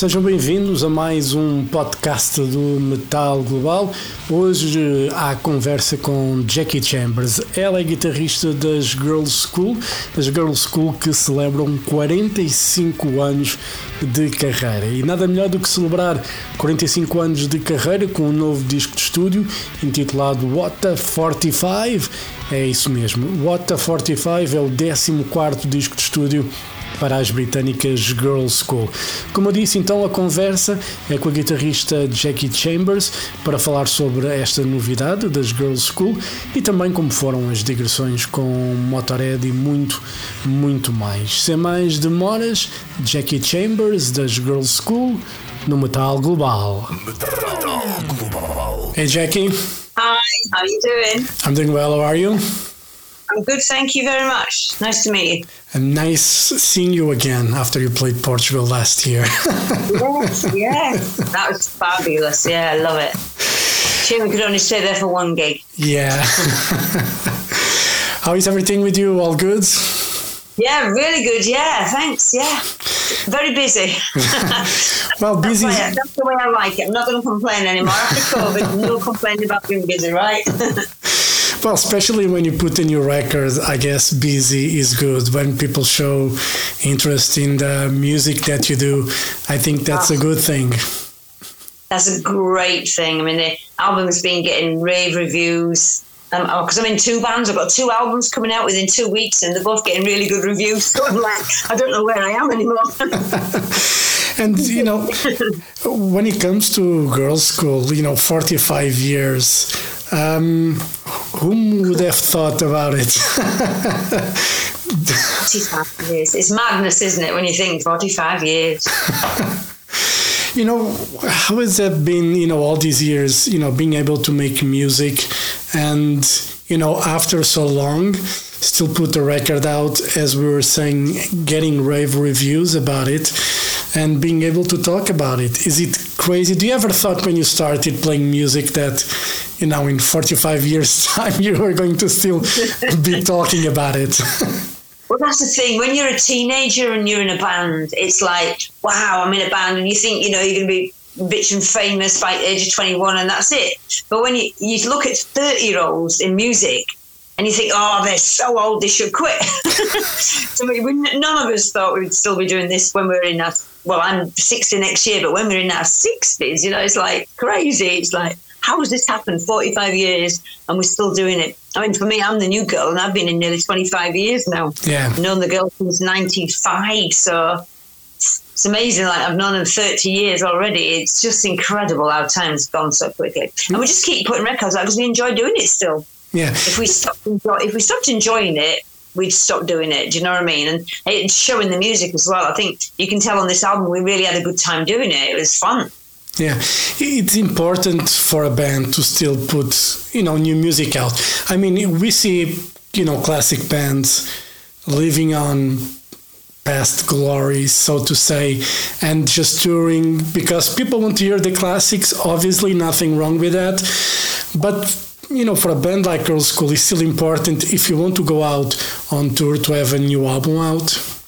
Sejam bem-vindos a mais um podcast do Metal Global. Hoje há conversa com Jackie Chambers. Ela é guitarrista das Girls School, das Girls School que celebram 45 anos de carreira. E nada melhor do que celebrar 45 anos de carreira com um novo disco de estúdio intitulado What the 45. É isso mesmo, What the 45 é o 14 disco de estúdio para as britânicas Girls School. Como eu disse, então a conversa é com a guitarrista Jackie Chambers para falar sobre esta novidade das Girls School e também como foram as digressões com Motorhead e muito, muito mais. Sem mais demoras, Jackie Chambers das Girls School no Metal Global. Metal Global. Hey Jackie, Hi, how you doing? I'm doing well. How are you? I'm good, thank you very much. Nice to meet you. And nice seeing you again after you played Portugal last year. Yes, yes. That was fabulous. Yeah, I love it. Shame we could only stay there for one gig. yeah. How is everything with you? All good? Yeah, really good. Yeah, thanks. Yeah. Very busy. Well, busy. That's, that's the way I like it. I'm not going to complain anymore. After COVID, no complaining about being busy, right? Well, especially when you put a new record, I guess busy is good. When people show interest in the music that you do, I think that's a good thing. That's a great thing. I mean, the album's been getting rave reviews. Um, because I'm in two bands, I've got two albums coming out within two weeks, and they're both getting really good reviews. So I'm like, I don't know where I am anymore. And, you know, when it comes to Girlschool, you know, 45 years, um, whom would have thought about it? 45 years. It's madness, isn't it, when you think 45 years? you know, how has that been, you know, all these years, you know, being able to make music and, you know, after so long, still put the record out, as we were saying, getting rave reviews about it and being able to talk about it. Is it crazy? Do you ever thought when you started playing music that, you know, in 45 years' time, you are going to still be talking about it? Well, that's the thing. When you're a teenager and you're in a band, it's like, wow, I'm in a band, and you think, you know, you're going to be rich and famous by the age of 21, and that's it. But when you, you look at 30 year olds in music, and you think, oh, they're so old, they should quit. so we, we, none of us thought we'd still be doing this when we were in our, well, I'm 60 next year, but when we're in our 60s, you know, it's like crazy. It's like, how has this happened 45 years and we're still doing it? I mean, for me, I'm the new girl and I've been in nearly 25 years now. Yeah. I've known the girl since 95. So it's amazing. Like I've known them 30 years already. It's just incredible how time's gone so quickly. And we just keep putting records out because we enjoy doing it still. yeah. If we stopped, enjoy, if we stopped enjoying it, we'd stop doing it. Do you know what I mean? And it's showing the music as well. I think you can tell on this album we really had a good time doing it. It was fun. Yeah, it's important for a band to still put, you know, new music out. I mean, we see, you know, classic bands living on past glories, so to say, and just touring because people want to hear the classics. Obviously, nothing wrong with that. But, you know, for a band like Girlschool, it's still important if you want to go out on tour to have a new album out.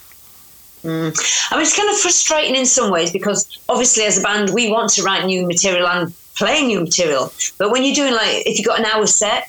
I mean, it's kind of frustrating in some ways because obviously, as a band, we want to write new material and play new material. But when you're doing like, if you've got an hour set,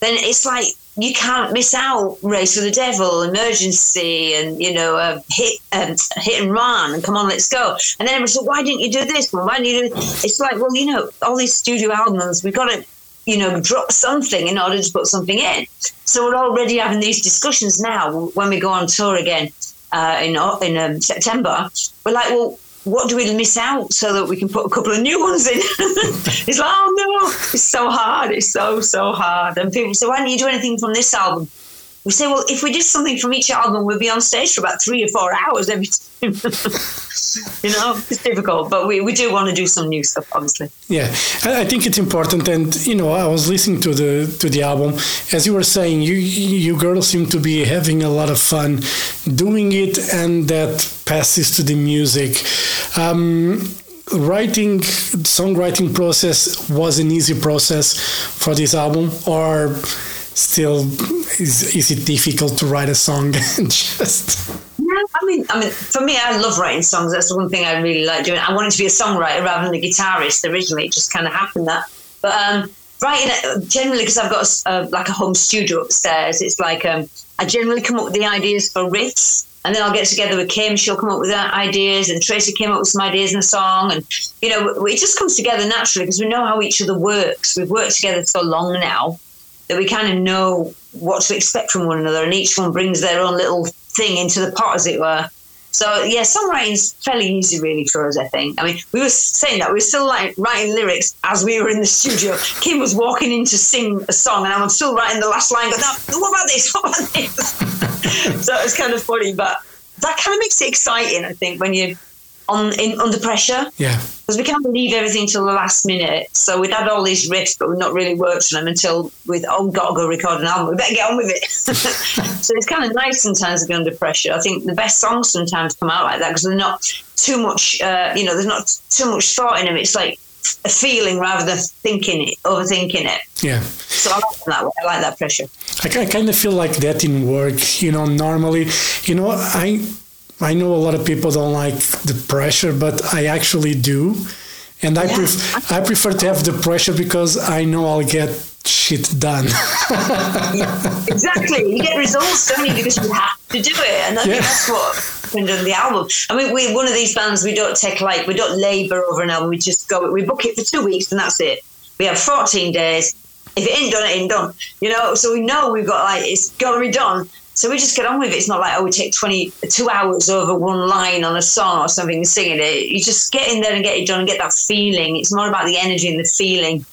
then it's like you can't miss out Race with the Devil, Emergency, and you know, uh, hit um, hit and run, and come on, let's go. And then everyone's like, why didn't you do this one? Why didn't you? Do this? It's like, well, you know, all these studio albums, we've got to. You know, drop something in order to put something in. So we're already having these discussions now when we go on tour again uh, in in um, September, we're like, well, what do we miss out so that we can put a couple of new ones in? it's like, oh no, it's so hard. It's so so hard. And people say, why don't you do anything from this album? We say, well, if we did something from each album, we'd be on stage for about three or four hours every time. you know, it's difficult, but we, we do want to do some new stuff, obviously. Yeah, I think it's important, and you know, I was listening to the to the album as you were saying. You you girls seem to be having a lot of fun doing it, and that passes to the music. Um, writing songwriting process was an easy process for this album or still is, is it difficult to write a song and just yeah i mean i mean for me i love writing songs. That's the one thing i really like doing. I wanted to be a songwriter rather than a guitarist originally. It just kind of happened that. But um writing generally because i've got a, a, like a home studio upstairs it's like um i generally come up with the ideas for riffs and then I'll get together with Kim. She'll come up with ideas, and Tracy came up with some ideas in a song, and you know, it just comes together naturally because we know how each other works. We've worked together so long now that we kind of know what to expect from one another, and each one brings their own little thing into the pot, as it were. So yeah, songwriting's fairly easy really for us, I think. I mean, we were saying that we were still like writing lyrics as we were in the studio. Kim was walking in to sing a song, and I'm still writing the last line. No, what about this? What about this? so it's kind of funny, but that kind of makes it exciting. I think when you on in under pressure. Yeah. Because we can't leave everything till the last minute. So we'd had all these riffs, but we've not really worked on them until we've, oh gotta go record an album. We better get on with it. so it's kind of nice sometimes to be under pressure. I think the best songs sometimes come out like that because they're not too much. Uh, you know, there's not too much thought in them. It's like a feeling rather than thinking it, overthinking it. Yeah. So I like that. I like that pressure. I, I kind of feel like that in work. You know, normally, you know, I I know a lot of people don't like the pressure, but I actually do. And I, yeah. pref- I prefer to have the pressure because I know I'll get shit done. yeah, exactly. You get results, don't you? Because you have to do it. And I yeah. think that's what happened on the album. I mean, we're one of these bands, we don't take like, we don't labour over an album. We just go, we book it for two weeks and that's it. We have 14 days. If it ain't done, it ain't done. You know, so we know we've got like, it's got to be done. So we just get on with it. It's not like, oh, we take 20, two hours over one line on a song or something and singing it. You just get in there and get it done and get that feeling. It's more about the energy and the feeling.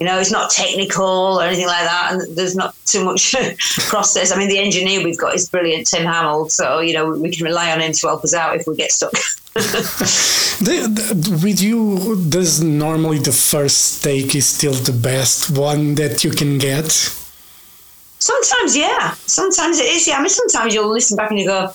You know, it's not technical or anything like that. And there's not too much process. I mean, the engineer we've got is brilliant, Tim Hamill. So, you know, we can rely on him to help us out if we get stuck. the, the, with you, does normally the first take is still the best one that you can get? Sometimes, yeah. Sometimes it is. Yeah. I mean, sometimes you'll listen back and you go,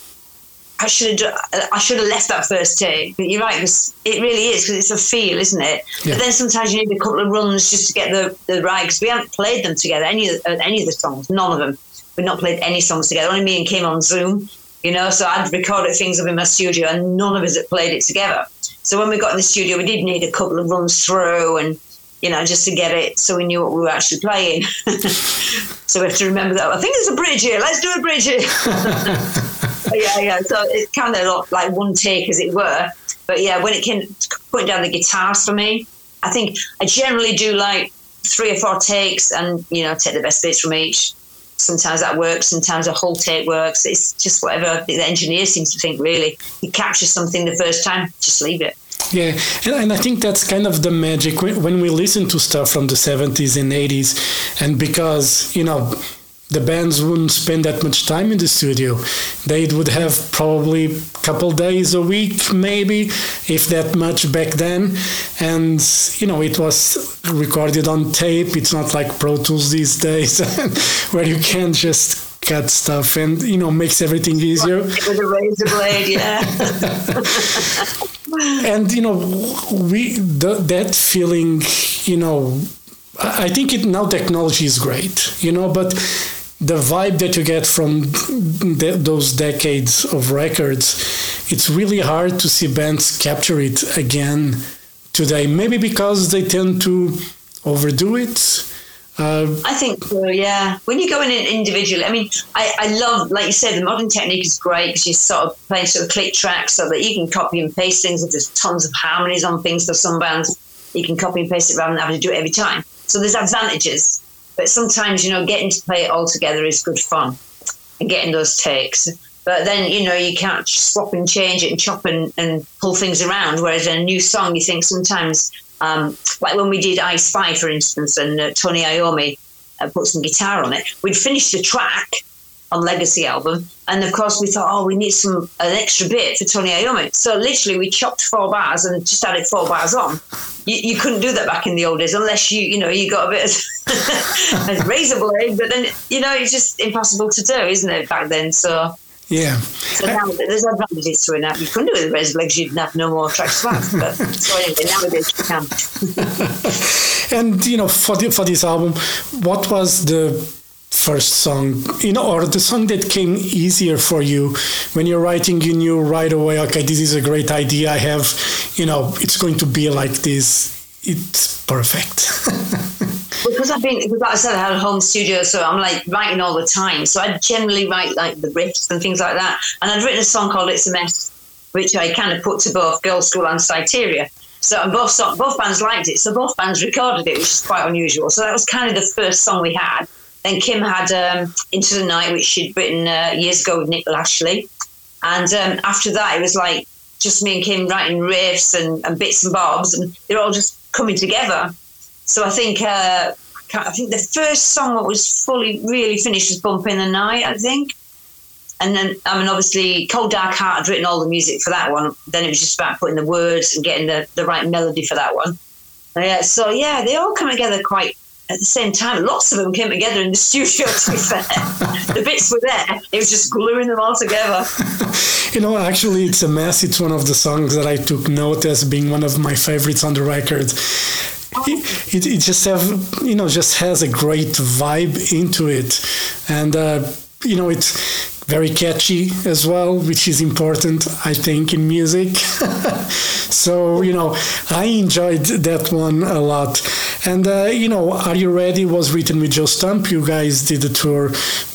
"I should have, I should have left that first take." But you're right, because it really is because it's a feel, isn't it? Yeah. But then sometimes you need a couple of runs just to get the the right. Because we haven't played them together any of the, any of the songs, none of them. We've not played any songs together. Only me and Kim on Zoom. You know, so I'd recorded things up in my studio, and none of us had played it together. So when we got in the studio, we did need a couple of runs through and you know, just to get it so we knew what we were actually playing. so we have to remember that. I think there's a bridge here. Let's do a bridge here. yeah, yeah. So it's kind of like one take, as it were. But yeah, when it came putting down the guitars for me, I think I generally do like three or four takes and, you know, take the best bits from each. Sometimes that works, sometimes a whole take works. It's just whatever the engineer seems to think, really. You capture something the first time, just leave it. Yeah, and, and I think that's kind of the magic when we listen to stuff from the 70s and 80s, and because, you know, the bands wouldn't spend that much time in the studio. They would have probably a couple days a week, maybe, if that much back then. And, you know, it was recorded on tape. It's not like Pro Tools these days where you can just cut stuff and, you know, makes everything easier. With a razor blade, yeah. and you know we the, that feeling you know i think it now technology is great you know but the vibe that you get from de- those decades of records it's really hard to see bands capture it again today maybe because they tend to overdo it uh, I think so, yeah. When you go in individually, I mean, I, I love, like you said, the modern technique is great because you're sort of play sort of click tracks so that you can copy and paste things. If there's tons of harmonies on things for some bands, you can copy and paste it rather than having to do it every time. So there's advantages. But sometimes, you know, getting to play it all together is good fun and getting those takes. But then, you know, you can't swap and change it and chop and, and pull things around. Whereas in a new song, you think sometimes um, like when we did I Spy, for instance, and uh, Tony Iommi uh, put some guitar on it. We'd finished the track on Legacy album, and of course we thought, oh, we need some an extra bit for Tony Iommi. So literally, we chopped four bars and just added four bars on. You, you couldn't do that back in the old days unless you, you know, you got a bit of a razor blade. But then, you know, it's just impossible to do, isn't it, back then? So Yeah. So now there's advantages to it now. You couldn't do it with razor legs, you'd have no more tracks left. But so anyway, nowadays you can. and you know, for the, for this album, what was the first song, you know, or the song that came easier for you when you're writing? You knew right away, okay, this is a great idea. I have, you know, it's going to be like this. It's perfect. because I've been, because like I said, I had a home studio, so I'm like writing all the time. So I generally write like the riffs and things like that. And I'd written a song called "It's a Mess," which I kind of put to both Girlschool and Syteria. So and both both bands liked it, so both bands recorded it, which is quite unusual. So that was kind of the first song we had. Then Kim had um, "Into the Night," which she'd written uh, years ago with Nick Lashley, and um, after that it was like just me and Kim writing riffs and, and bits and bobs, and they're all just coming together. So I think uh, I think the first song that was fully really finished was "Bump in the Night," I think. And then, I mean, obviously, Cold Dark Heart had written all the music for that one. Then it was just about putting the words and getting the, the right melody for that one. Yeah, so yeah, they all come together quite at the same time. Lots of them came together in the studio, to be fair. the bits were there. It was just gluing them all together. you know, actually, it's a mess. It's one of the songs that I took note as being one of my favorites on the record. It, it, just have you know just has a great vibe into it and uh, you know it's very catchy as well, which is important, I think, in music. so, you know, I enjoyed that one a lot. And, uh, you know, Are You Ready was written with Joe Stump. You guys did a tour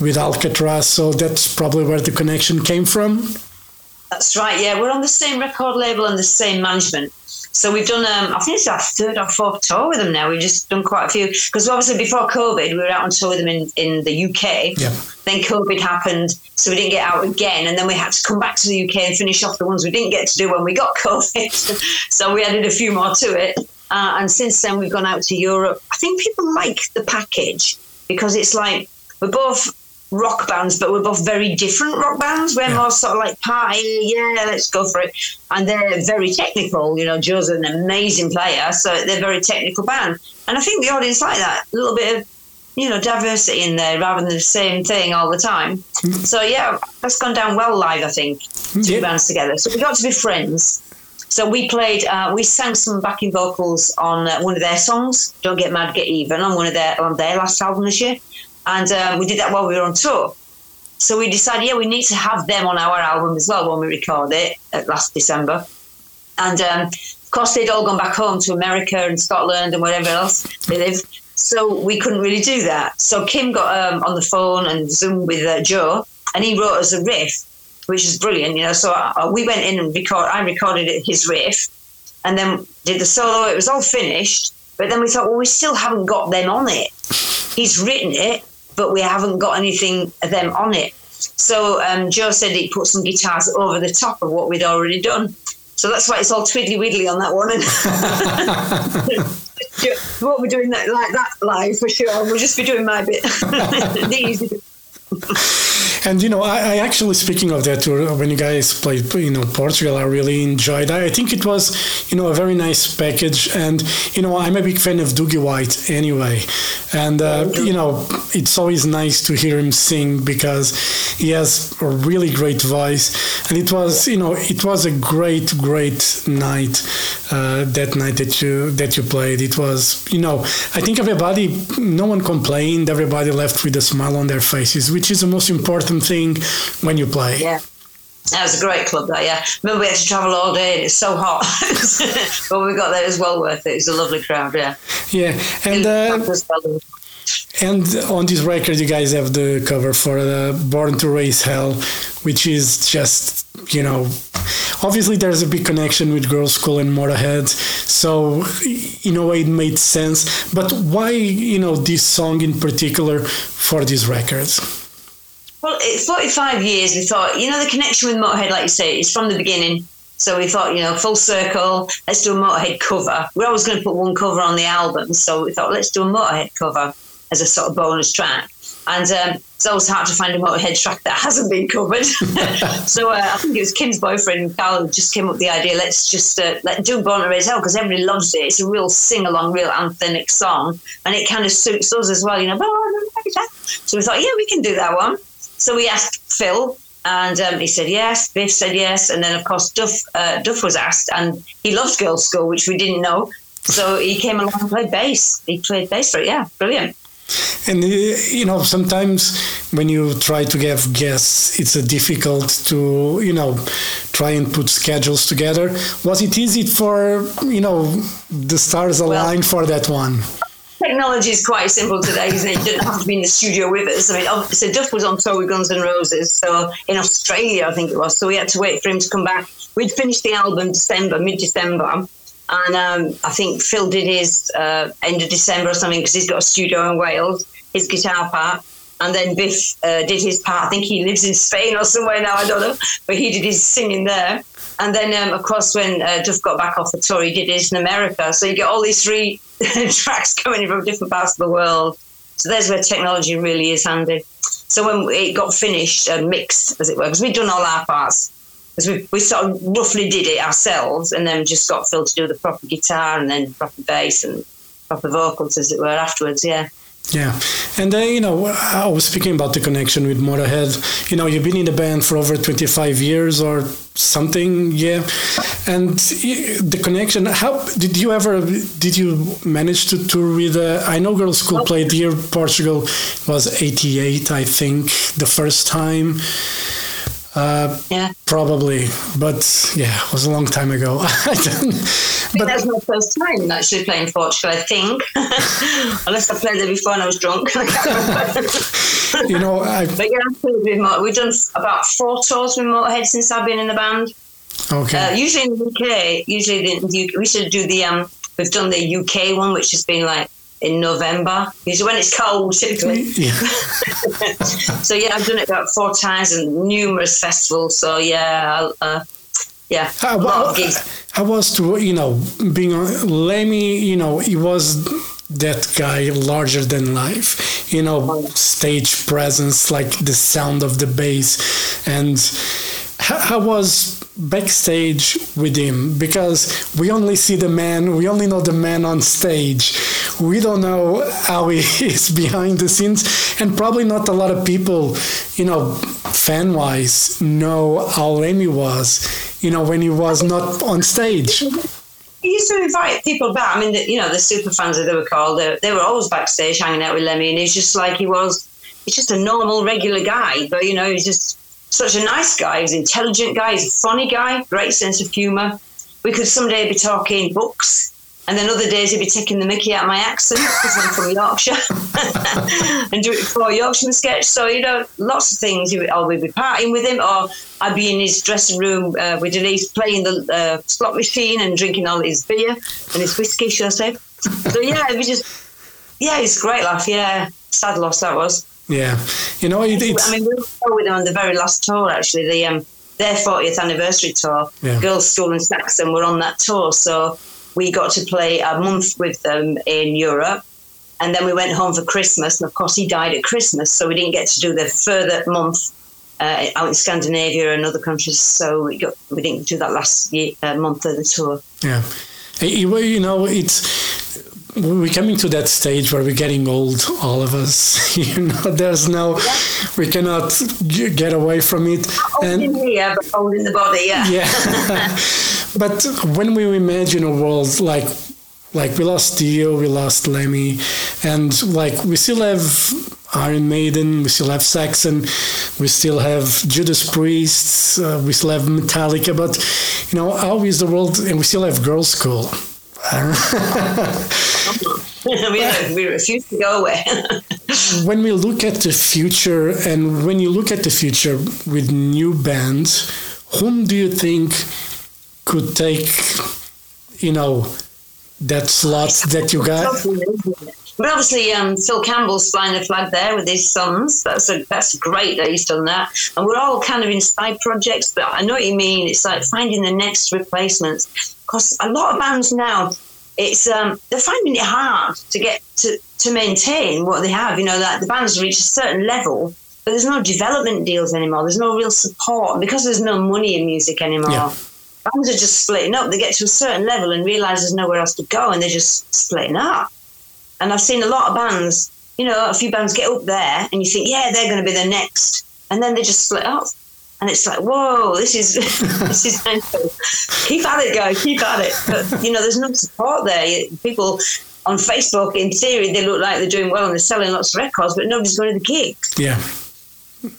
with Alcatrazz, so that's probably where the connection came from. That's right, yeah. We're on the same record label and the same management. So we've done, um, I think it's our third or fourth tour with them now. We've just done quite a few. Because obviously before COVID, we were out on tour with them in, in the UK. Yeah. Then COVID happened, so we didn't get out again. And then we had to come back to the UK and finish off the ones we didn't get to do when we got COVID. so we added a few more to it. Uh, and since then, we've gone out to Europe. I think people like the package because it's like we're both rock bands, but we're both very different rock bands. We're yeah. more sort of like party, yeah, let's go for it. And they're very technical. You know, Joe's an amazing player, so they're a very technical band. And I think the audience like that. A little bit of, you know, diversity in there rather than the same thing all the time. Mm-hmm. So yeah, that's gone down well live, I think. Two yeah. bands together. So we got to be friends. So we played, uh, we sang some backing vocals on uh, one of their songs, "Don't Get Mad, Get Even," on one of their on their last album this year and um, we did that while we were on tour. So we decided, yeah, we need to have them on our album as well when we record it last December. And um, of course, they'd all gone back home to America and Scotland and wherever else they live. So we couldn't really do that. So Kim got um, on the phone and Zoom with uh, Joe, and he wrote us a riff, which is brilliant, you know. So uh, we went in and record. I recorded his riff, and then did the solo. It was all finished, but then we thought, well, we still haven't got them on it. He's written it, but we haven't got anything of them on it. So um, Joe said he put some guitars over the top of what we'd already done. So that's why it's all twiddly widdly on that one. what we're doing that like that live for sure. We'll just be doing my bit. the easy bit. And you know, I, I, actually speaking of that tour when you guys played, you know, Portugal, I really enjoyed. I think it was, you know, a very nice package. And you know, I'm a big fan of Doogie White anyway, and uh, you know, it's always nice to hear him sing because he has a really great voice. And it was, you know, it was a great, great night. Uh, that night that you that you played, it was, you know, I think everybody, no one complained. Everybody left with a smile on their faces, which is the most important thing when you play. Yeah. That was a great club, that, yeah. Remember, we had to travel all day and it's so hot. but we got there, it was well worth it. It was a lovely crowd, yeah. Yeah. And, uh, and on this record, you guys have the cover for uh, Born to Raise Hell, which is just, you know, obviously there's a big connection with Girlschool and Motorhead. So, in a way, it made sense. But why, you know, this song in particular for these records? Well, it's 45 years. We thought, you know, the connection with Motorhead, like you say, is from the beginning. So we thought, you know, full circle, let's do a Motorhead cover. We're always going to put one cover on the album. So we thought, let's do a Motorhead cover as a sort of bonus track. And um, it's always hard to find a Motorhead track that hasn't been covered. so uh, I think it was Kim's boyfriend, Carl, just came up with the idea, let's just uh, let do Born to Raise Hell because everybody loves it. It's a real sing along, real anthemic song. And it kind of suits us as well, you know. So we thought, yeah, we can do that one. So we asked Phil, And um, he said yes. Biff said yes, and then of course Duff uh, Duff was asked, and he loves Girlschool, which we didn't know. So he came along and played bass. He played bass for it. Yeah, brilliant. And uh, you know, sometimes when you try to have guests, it's difficult to you know try and put schedules together. Was it easy for you know the stars aligned well, for that one? Technology is quite simple today, isn't it? You didn't have to be in the studio with us. I mean, so Duff was on tour with Guns N' Roses, so in Australia, I think it was. So we had to wait for him to come back. We'd finished the album December, mid-December, and um, I think Phil did his uh, end of December or something because he's got a studio in Wales, his guitar part. And then Biff uh, did his part. I think he lives in Spain or somewhere now, I don't know. But he did his singing there. And then, um, of course, when uh, Duff got back off the tour, he did his in America. So you get all these three tracks coming from different parts of the world. So there's where technology really is handy. So when it got finished, uh, mixed, as it were, because we'd done all our parts, because we, we sort of roughly did it ourselves and then just got Phil to do the proper guitar and then proper bass and proper vocals, as it were, afterwards, yeah. Yeah, and uh, you know, I was speaking about the connection with Motorhead. You know, you've been in the band for over twenty-five years or something, yeah. And the connection. How did you ever? Did you manage to tour with? Uh, I know Girls School played here. Portugal was eighty-eight, I think, the first time. Uh, yeah. Probably, but yeah, it was a long time ago. But that's my first time actually playing Portugal. I think, unless I played there before and I was drunk. you know, I, but yeah, we've done about four tours with Motorhead since I've been in the band. Okay. Uh, usually in the UK, usually the, the, we should do the um. We've done the UK one, which has been like in November. Usually when it's cold, typically. Yeah. so yeah, I've done it about four times and numerous festivals. So yeah, uh, yeah, I, I, was to you know being on Lemmy. You know, he was that guy larger than life. You know, stage presence, like the sound of the bass, and I was backstage with him because we only see the man, we only know the man on stage. We don't know how he is behind the scenes, and probably not a lot of people, you know, fan wise, know how Lemmy was, you know, when he was not on stage. He used to invite people back. I mean, the, you know, the super fans, as they were called, they, they were always backstage hanging out with Lemmy, and he's just like he was. He's just a normal, regular guy, but you know, he's just such a nice guy. He's an intelligent guy. He's a funny guy. Great sense of humour. We could someday be talking books, and then other days he'd be taking the Mickey out of my accent because I'm from Yorkshire, and do it for a Yorkshire sketch. So you know, lots of things. Or we'd be partying with him, or I'd be in his dressing room uh, with Denise playing the uh, slot machine and drinking all his beer and his whiskey, should I say? So yeah, it was just yeah, it's great laugh. Yeah, sad loss that was. Yeah, you know, it, I mean, we were with them on the very last tour, actually, the um, their 40th anniversary tour. Yeah. Girlschool and Saxon were on that tour, so we got to play a month with them in Europe, and then we went home for Christmas. And of course, he died at Christmas, so we didn't get to do the further month uh, out in Scandinavia and other countries. So we got we didn't do that last year, uh, month of the tour. Yeah, you know, it's we're coming to that stage where we're getting old, all of us. you know, there's no, we cannot get away from it. Old and, in here, but old in the body, yeah. Yeah. but when we imagine a world like, like we lost Dio, we lost Lemmy, and like we still have Iron Maiden, we still have Saxon, we still have Judas Priests, uh, we still have Metallica, but you know, how is the world? And we still have Girlschool we, we refuse to go away. when we look at the future, and when you look at the future with new bands, whom do you think could take, you know, that slot that you got? But obviously, um, Phil Campbell's flying the flag there with his sons. That's a, that's great that he's done that. And we're all kind of in side projects, but I know what you mean. It's like finding the next replacements because a lot of bands now, it's um, they're finding it hard to get to, to maintain what they have. You know, that the bands reach a certain level, but there's no development deals anymore. There's no real support because there's no money in music anymore. Yeah. Bands are just splitting up. They get to a certain level and realize there's nowhere else to go, and they're just splitting up. And I've seen a lot of bands. You know, a few bands get up there, and you think, yeah, they're going to be the next, and then they just split up and it's like, whoa, this is this is mental. Keep at it, guys. Keep at it. But you know, there's no support there. People on Facebook, in theory, they look like they're doing well and they're selling lots of records, but nobody's going to the gigs. Yeah.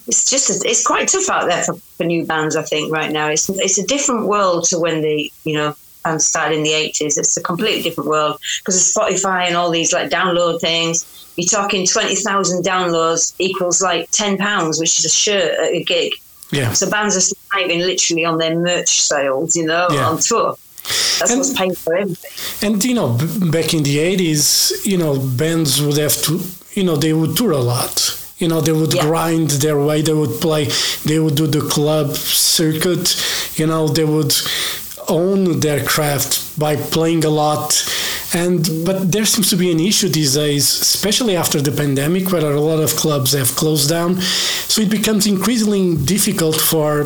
It's just it's quite tough out there for, for new bands. I think right now it's it's a different world to when the you know bands started in the eighties. It's a completely different world because of Spotify and all these like download things. You're talking twenty thousand downloads equals like ten pounds, which is a shirt at a gig. Yeah. So bands are surviving literally on their merch sales, you know, Yeah. on tour. That's And- what's paying for everything. And you know, b- back in the eighties, you know, bands would have to, you know, they would tour a lot. You know, they would Yeah. grind their way. They would play. They would do the club circuit. You know, they would own their craft by playing a lot. And but there seems to be an issue these days, especially after the pandemic, where a lot of clubs have closed down. So it becomes increasingly difficult for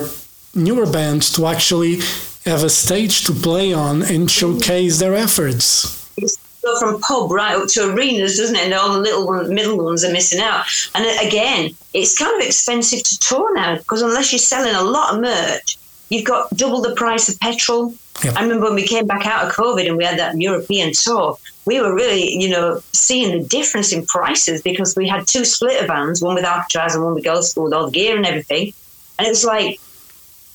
newer bands to actually have a stage to play on and showcase their efforts. Go from pub right up to arenas, doesn't it? And all the little one, middle ones are missing out. And again, it's kind of expensive to tour now because unless you're selling a lot of merch, you've got double the price of petrol. Yep. I remember when we came back out of COVID and we had that European tour, we were really, you know, seeing the difference in prices because we had two splitter vans, one with Alcatrazz and one with Girlschool with all the gear and everything. And it was like,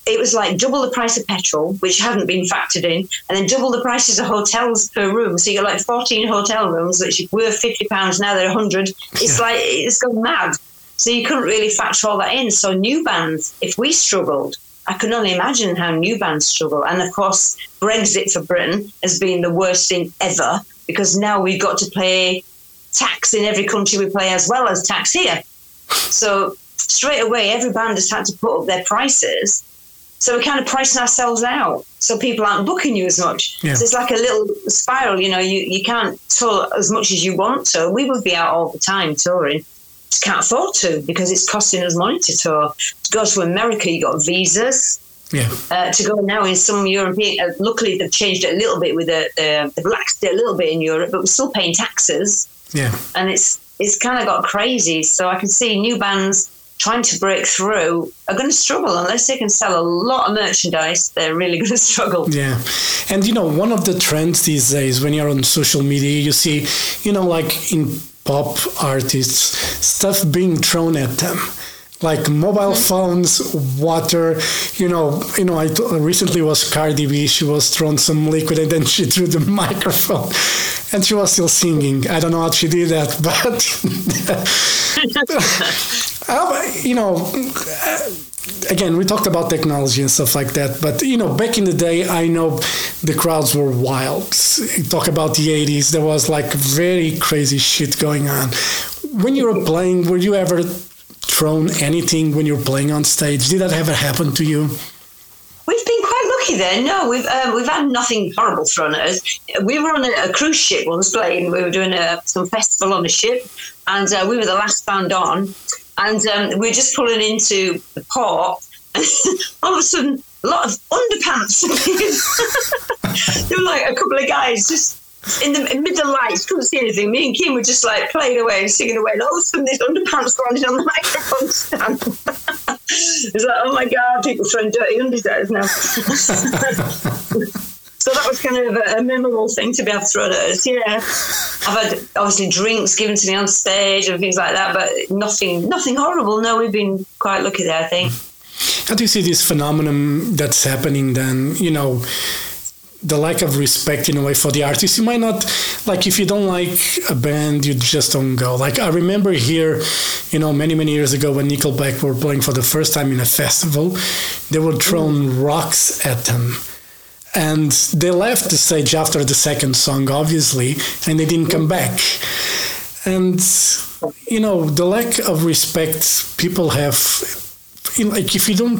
it was like double the price of petrol, which hadn't been factored in, and then double the prices of hotels per room. So you got like 14 hotel rooms, which were 50 pounds, now they're 100. It's Yeah. like, it's gone mad. So you couldn't really factor all that in. So new bands, if we struggled, I can only imagine how new bands struggle. And of course, Brexit for Britain has been the worst thing ever because now we've got to pay tax in every country we play as well as tax here. So straight away, every band has had to put up their prices. So we're kind of pricing ourselves out. So people aren't booking you as much. Yeah. So it's like a little spiral. You know, you, you can't tour as much as you want to. We would be out all the time touring. Can't afford to because it's costing us money to tour. To go to America, you got visas. Yeah. Uh, to go now in some European, uh, luckily they've changed it a little bit with the, the they've relaxed a little bit in Europe, but we're still paying taxes Yeah. and it's it's kind of got crazy. So I can see new bands trying to break through are going to struggle unless they can sell a lot of merchandise. They're really going to struggle. Yeah. And you know, one of the trends these days when you're on social media, you see, you know, like in pop artists, stuff being thrown at them. Like mobile mm-hmm. phones, water, you know, you know. I t- recently was Cardi B. She was thrown some liquid and then she threw the microphone, and she was still singing. I don't know how she did that, but you know, again, we talked about technology and stuff like that, but you know, back in the day, I know the crowds were wild. Talk about the 80s, there was like very crazy shit going on. When you were playing, were you ever thrown anything when you were playing on stage? Did that ever happen to you? We've been quite lucky there. No, we've um, we've had nothing horrible thrown at us. We were on a, a cruise ship once playing. We were doing a, some festival on a ship, and uh, we were the last band on. And um, we are just pulling into the port, and all of a sudden, a lot of underpants. there were like a couple of guys just in the middle lights, couldn't see anything. Me and Kim were just like playing away and singing away, and all of a sudden, these underpants landed on the microphone stand. it's like, oh my god, people throwing dirty undies at us now. So that was kind of a, a memorable thing to be able to throw. Yeah, I've had obviously drinks given to me on stage and things like that, but nothing, nothing horrible. No, we've been quite lucky there, I think. How do you see this phenomenon that's happening then? You know, the lack of respect in a way for the artist. You might not like if you don't like a band, you just don't go. Like I remember here, you know, many many years ago when Nickelback were playing for the first time in a festival, they were thrown rocks at them. And they left the stage after the second song, obviously, and they didn't come back. And you know, the lack of respect people have like if you don't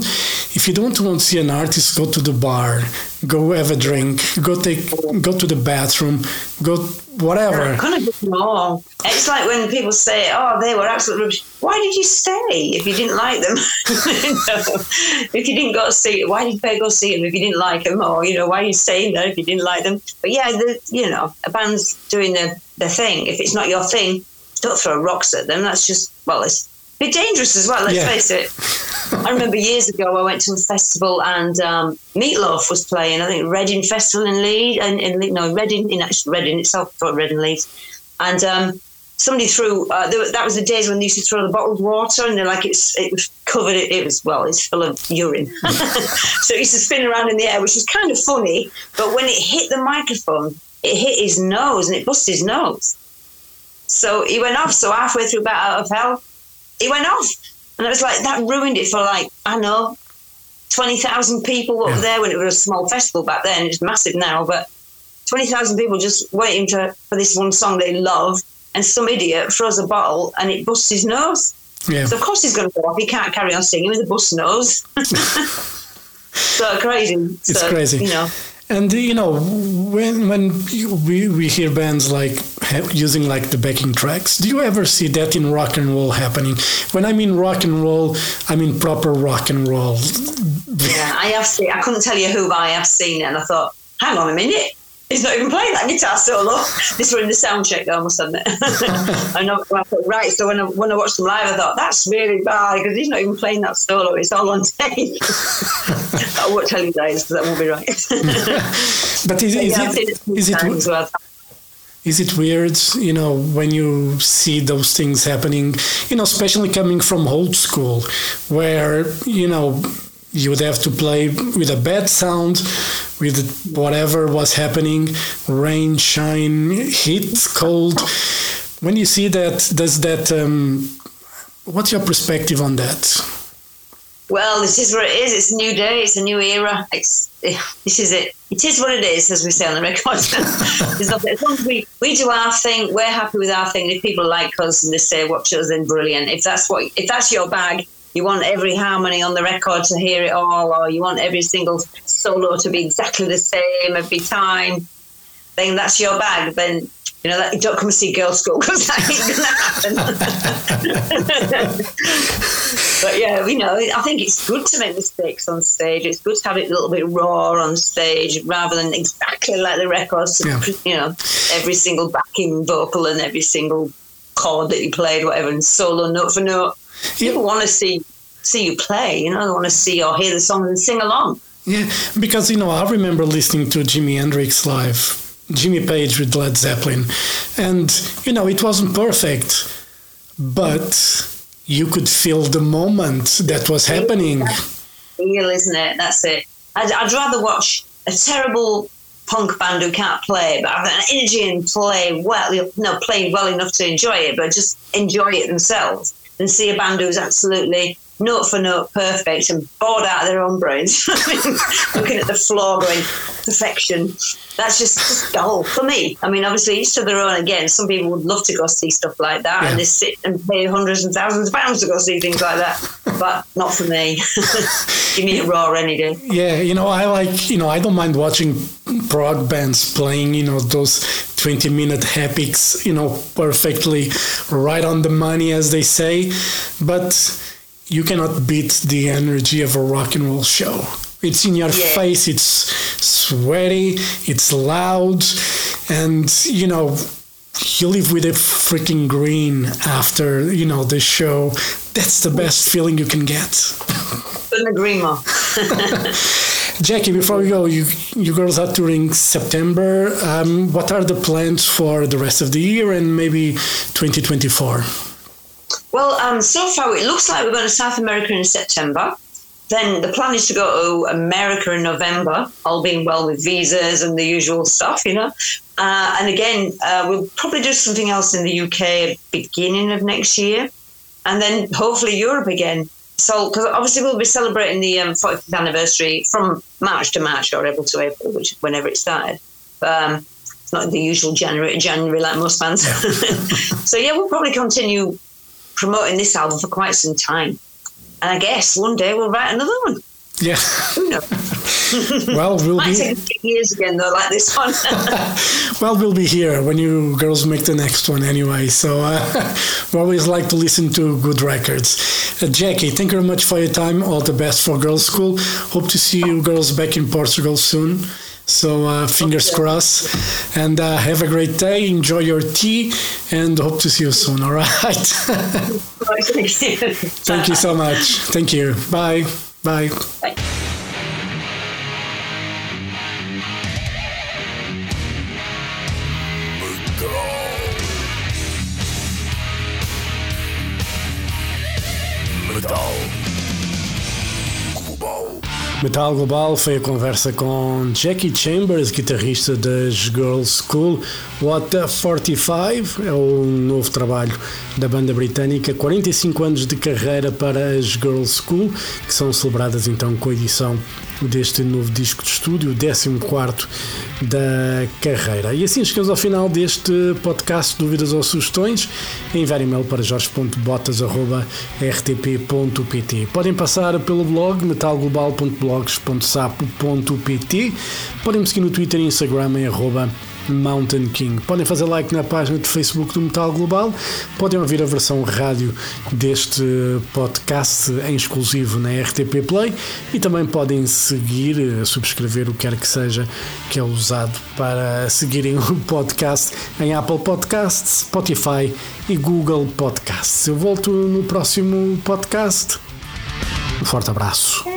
if you don't want to see an artist go to the bar go have a drink go take go to the bathroom go whatever Couldn't agree. It's like when people say, "Oh, they were absolute rubbish." Why did you stay if you didn't like them? If you didn't go see, why did you go see them if you didn't like them? Or you know, why are you staying there if you didn't like them? But yeah, the, you know, a band's doing their their thing. If it's not your thing, don't throw rocks at them. That's just well, it's bit dangerous as well. Let's Yeah. face it. I remember years ago I went to a festival and um, Meatloaf was playing. I think Reading Festival in Leeds, and in, no Reading in actually Reading itself, not Reading Leeds, and um, somebody threw. Uh, there, that was the days when they used to throw the bottled water, and they're like it's it was covered. It, it was well, it's full of urine, so it used to spin around in the air, which was kind of funny. But when it hit the microphone, it hit his nose and it busted his nose. So he went off. So halfway through Bat Out of Hell, he went off. And it was like, that ruined it for like, I know, 20,000 people were Yeah. there when it was a small festival back then. It's massive now, but 20,000 people just waiting to, for this one song they love. And some idiot throws a bottle and it busts his nose. Yeah. So, of course, he's going to go off. He can't carry on singing with a bust nose. so crazy. It's so, crazy. You know. And you know when when we we hear bands like using like the backing tracks, do you ever see that in rock and roll happening? When I mean rock and roll, I mean proper rock and roll. Yeah, I have seen. I couldn't tell you who, but I have seen it, and I thought, hang on a minute, he's not even playing that guitar solo. this were in the sound check, though, I must admit. I know. Right. So when I when I watched them live, I thought that's really bad because he's not even playing that solo. It's all on tape. I won't tell you guys because that won't be right. But is, is yeah, it it a few is it well. Is it weird? You know when you see those things happening. You know, especially coming from old school, where you know you would have to play with a bad sound, with whatever was happening, rain, shine, heat, cold. When you see that, does that? Um, what's your perspective on that? Well, this is what it is. It's a new day. It's a new era. It's eh, this is it. It is what it is, as we say on the record. As long as we, we do our thing, we're happy with our thing. If people like us and they say watch us, then brilliant. If that's what if that's your bag, you want every harmony on the record to hear it all, or you want every single solo to be exactly the same every time, then that's your bag. Then you know that don't come and see Girlschool because that ain't gonna happen. But yeah, you know, I think it's good to make mistakes on stage. It's good to have it a little bit raw on stage rather than exactly like the records. Yeah. You know, every single backing vocal and every single chord that you played, whatever, and solo note for note. People want to see see you play. You know, they want to see or hear the song and sing along. Yeah, because you know, I remember listening to Jimi Hendrix live, Jimmy Page with Led Zeppelin, and you know, it wasn't perfect, but you could feel the moment that was happening. Real, isn't it? That's it. I'd, I'd rather watch a terrible punk band who can't play, but have an energy and play well, know, playing well enough to enjoy it, but just enjoy it themselves, and see a band who's absolutely note for note perfect and bored out of their own brains, looking at the floor going perfection. That's just, just dull for me. I mean, obviously, each to their own. Again, some people would love to go see stuff like that, Yeah. and they sit and pay hundreds and thousands of pounds to go see things like that. but not for me. Give me it raw any day. Yeah, you know, I like, you know, I don't mind watching prog bands playing, you know, those 20 minute epics, you know, perfectly right on the money, as they say. But you cannot beat the energy of a rock and roll show. It's in your Yeah. face, it's sweaty, it's loud, and, you know, you leave with a freaking grin after, you know, the show. That's the best feeling you can get. Couldn't agree more. Jackie, before we go, you you girls are touring September. Um, what are the plans for the rest of the year and maybe 2024? Well, um, so far it looks like we're going to South America in September. Then the plan is to go to America in November, all being well with visas and the usual stuff, you know. Uh, and again, uh, we'll probably do something else in the UK beginning of next year, and then hopefully Europe again. So, because obviously we'll be celebrating the um, 40th anniversary from March to March or April to April, which whenever it started. Um, it's not the usual January January like most bands. so yeah, we'll probably continue promoting this album for quite some time. And I guess one day we'll write another one. Yeah. Who knows? Well, we'll Might be take years again though, like this one. well, we'll be here when you girls make the next one anyway. So uh, we always like to listen to good records. Uh, Jackie, thank you very much for your time. All the best for Girlschool. Hope to see you girls back in Portugal soon. So uh, fingers crossed, and uh, have a great day. Enjoy your tea, and hope to see you soon. All right. Thank you so much. Thank you. Bye. Bye. Bye. Metal Global foi a conversa com Jackie Chambers, guitarrista das Girls School. What the 45 é o novo trabalho da banda britânica. 45 anos de carreira para as Girls School, que são celebradas então com a edição deste novo disco de estúdio, o 14 da carreira. E assim chegamos ao final deste podcast. Dúvidas ou sugestões? Enviar e-mail para jorge.botas.rtp.pt. Podem passar pelo blog metalglobal.blogs.sapo.pt. Podem me seguir no Twitter e Instagram em arroba Mountain King. Podem fazer like na página de Facebook do Metal Global, podem ouvir a versão rádio deste podcast em exclusivo na RTP Play e também podem seguir, subscrever o que quer que seja que é usado para seguirem o podcast em Apple Podcasts, Spotify e Google Podcasts. Eu volto no próximo podcast. Um forte abraço.